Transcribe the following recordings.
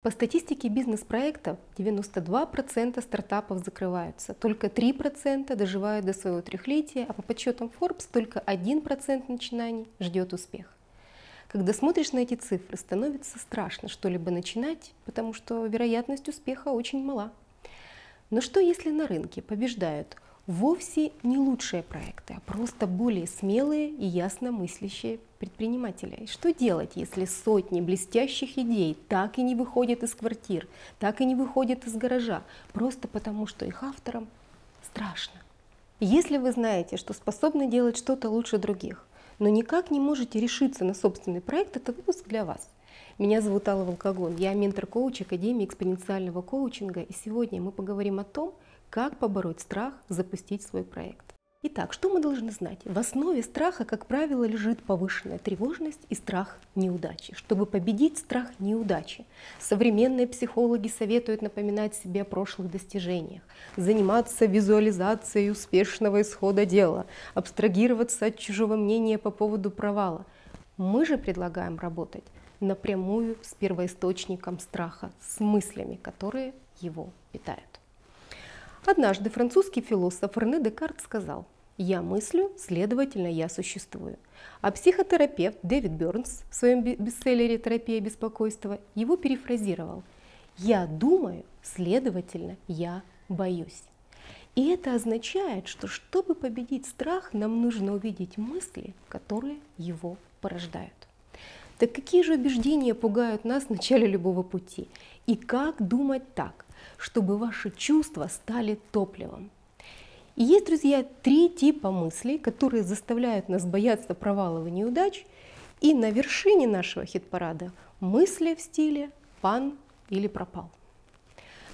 По статистике бизнес-проектов 92% стартапов закрываются, только 3% доживают до своего трехлетия, а по подсчетам Forbes только 1% начинаний ждет успех. Когда смотришь на эти цифры, становится страшно что-либо начинать, потому что вероятность успеха очень мала. Но что если на рынке побеждают вовсе не лучшие проекты, а просто более смелые и ясно мыслящие предприниматели. Что делать, если сотни блестящих идей так и не выходят из квартир, так и не выходят из гаража, просто потому что их авторам страшно? Если вы знаете, что способны делать что-то лучше других, но никак не можете решиться на собственный проект, это выпуск для вас. Меня зовут Алла Волкогон, я ментор-коуч Академии экспоненциального коучинга, и сегодня мы поговорим о том, как побороть страх запустить свой проект? Итак, что мы должны знать? В основе страха, как правило, лежит повышенная тревожность и страх неудачи. Чтобы победить страх неудачи, современные психологи советуют напоминать себе о прошлых достижениях, заниматься визуализацией успешного исхода дела, абстрагироваться от чужого мнения по поводу провала. Мы же предлагаем работать напрямую с первоисточником страха, с мыслями, которые его питают. Однажды французский философ Рене Декарт сказал «Я мыслю, следовательно, я существую». А психотерапевт Дэвид Бернс в своем бестселлере «Терапия беспокойства» его перефразировал «Я думаю, следовательно, я боюсь». И это означает, что чтобы победить страх, нам нужно увидеть мысли, которые его порождают. Так какие же убеждения пугают нас в начале любого пути? И как думать так, чтобы ваши чувства стали топливом. И есть, друзья, три типа мыслей, которые заставляют нас бояться провалов и неудач. И на вершине нашего хит-парада мысли в стиле «пан» или «пропал».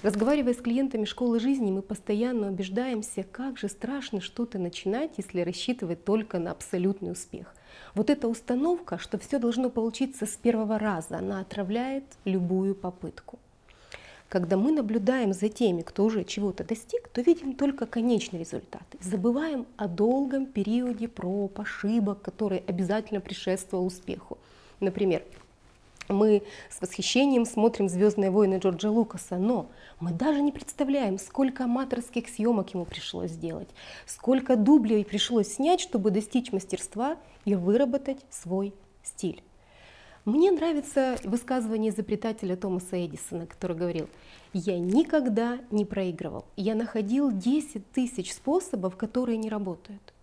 Разговаривая с клиентами школы жизни, мы постоянно убеждаемся, как же страшно что-то начинать, если рассчитывать только на абсолютный успех. Вот эта установка, что все должно получиться с первого раза, она отравляет любую попытку. Когда мы наблюдаем за теми, кто уже чего-то достиг, то видим только конечный результат. Забываем о долгом периоде проб, ошибок, который обязательно предшествовал успеху. Например, мы с восхищением смотрим «Звездные войны» Джорджа Лукаса, но мы даже не представляем, сколько аматорских съемок ему пришлось сделать, сколько дублей пришлось снять, чтобы достичь мастерства и выработать свой стиль. Мне нравится высказывание изобретателя Томаса Эдисона, который говорил, я никогда не проигрывал, я находил 10 тысяч способов, которые не работают.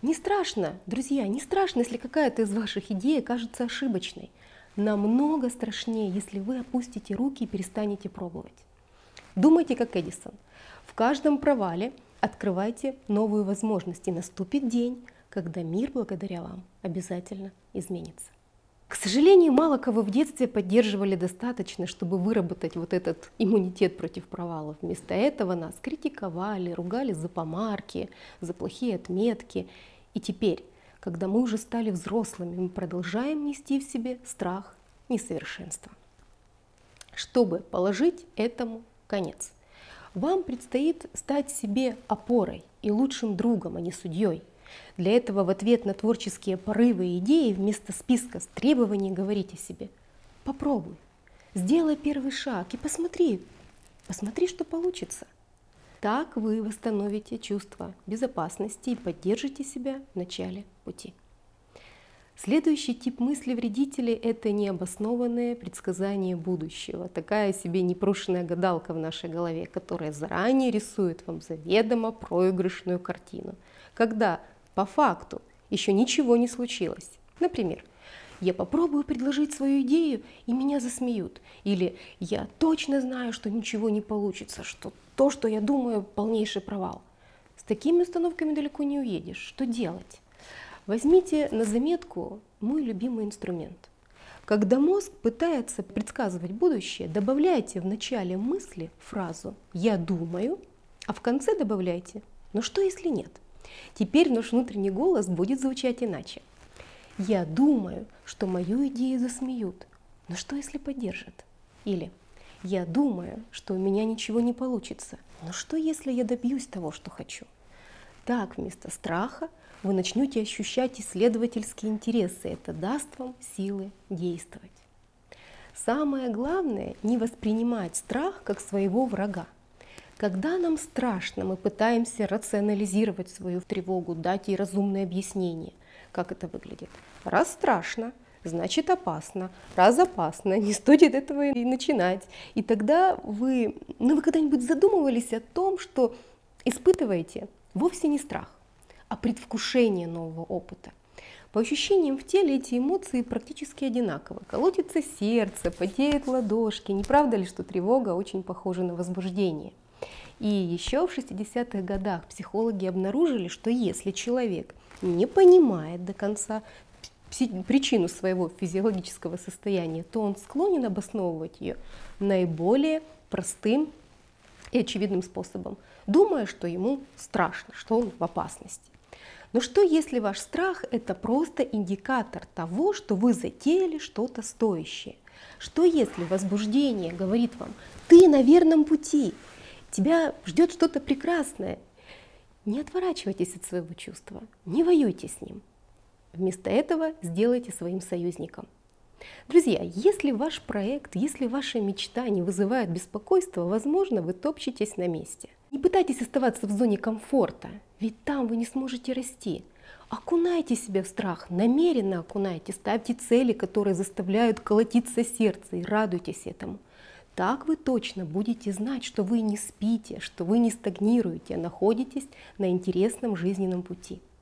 Не страшно, друзья, не страшно, если какая-то из ваших идей кажется ошибочной. Намного страшнее, если вы опустите руки и перестанете пробовать. Думайте как Эдисон. В каждом провале открывайте новую возможность, и наступит день, когда мир благодаря вам обязательно изменится. К сожалению, мало кого в детстве поддерживали достаточно, чтобы выработать вот этот иммунитет против провалов. Вместо этого нас критиковали, ругали за помарки, за плохие отметки. И теперь, когда мы уже стали взрослыми, мы продолжаем нести в себе страх несовершенства. Чтобы положить этому конец, вам предстоит стать себе опорой и лучшим другом, а не судьей – для этого в ответ на творческие порывы и идеи вместо списка с требований говорите себе «попробуй, сделай первый шаг и посмотри, посмотри, что получится». Так вы восстановите чувство безопасности и поддержите себя в начале пути. Следующий тип мысли вредителей – это необоснованное предсказание будущего. Такая себе непрошенная гадалка в нашей голове, которая заранее рисует вам заведомо проигрышную картину. Когда по факту еще ничего не случилось. Например, я попробую предложить свою идею, и меня засмеют. Или я точно знаю, что ничего не получится, что то, что я думаю, полнейший провал. С такими установками далеко не уедешь. Что делать? Возьмите на заметку мой любимый инструмент. Когда мозг пытается предсказывать будущее, добавляйте в начале мысли фразу «я думаю», а в конце добавляйте «но что если нет?». Теперь наш внутренний голос будет звучать иначе. Я думаю, что мою идею засмеют, но что если поддержат? Или я думаю, что у меня ничего не получится, но что если я добьюсь того, что хочу? Так вместо страха вы начнете ощущать исследовательские интересы. Это даст вам силы действовать. Самое главное не воспринимать страх как своего врага. Когда нам страшно, мы пытаемся рационализировать свою тревогу, дать ей разумное объяснение. Как это выглядит? Раз страшно, значит опасно. Раз опасно, не стоит этого и начинать. И тогда вы, ну вы когда-нибудь задумывались о том, что испытываете вовсе не страх, а предвкушение нового опыта. По ощущениям в теле эти эмоции практически одинаковы. Колотится сердце, потеют ладошки. Не правда ли, что тревога очень похожа на возбуждение? И еще в 60-х годах психологи обнаружили, что если человек не понимает до конца причину своего физиологического состояния, то он склонен обосновывать ее наиболее простым и очевидным способом, думая, что ему страшно, что он в опасности. Но что если ваш страх – это просто индикатор того, что вы затеяли что-то стоящее? Что если возбуждение говорит вам «ты на верном пути», тебя ждет что-то прекрасное. Не отворачивайтесь от своего чувства, не воюйте с ним. Вместо этого сделайте своим союзником. Друзья, если ваш проект, если ваша мечта не вызывает беспокойства, возможно, вы топчетесь на месте. Не пытайтесь оставаться в зоне комфорта, ведь там вы не сможете расти. Окунайте себя в страх, намеренно окунайте, ставьте цели, которые заставляют колотиться сердце и радуйтесь этому. Так вы точно будете знать, что вы не спите, что вы не стагнируете, а находитесь на интересном жизненном пути.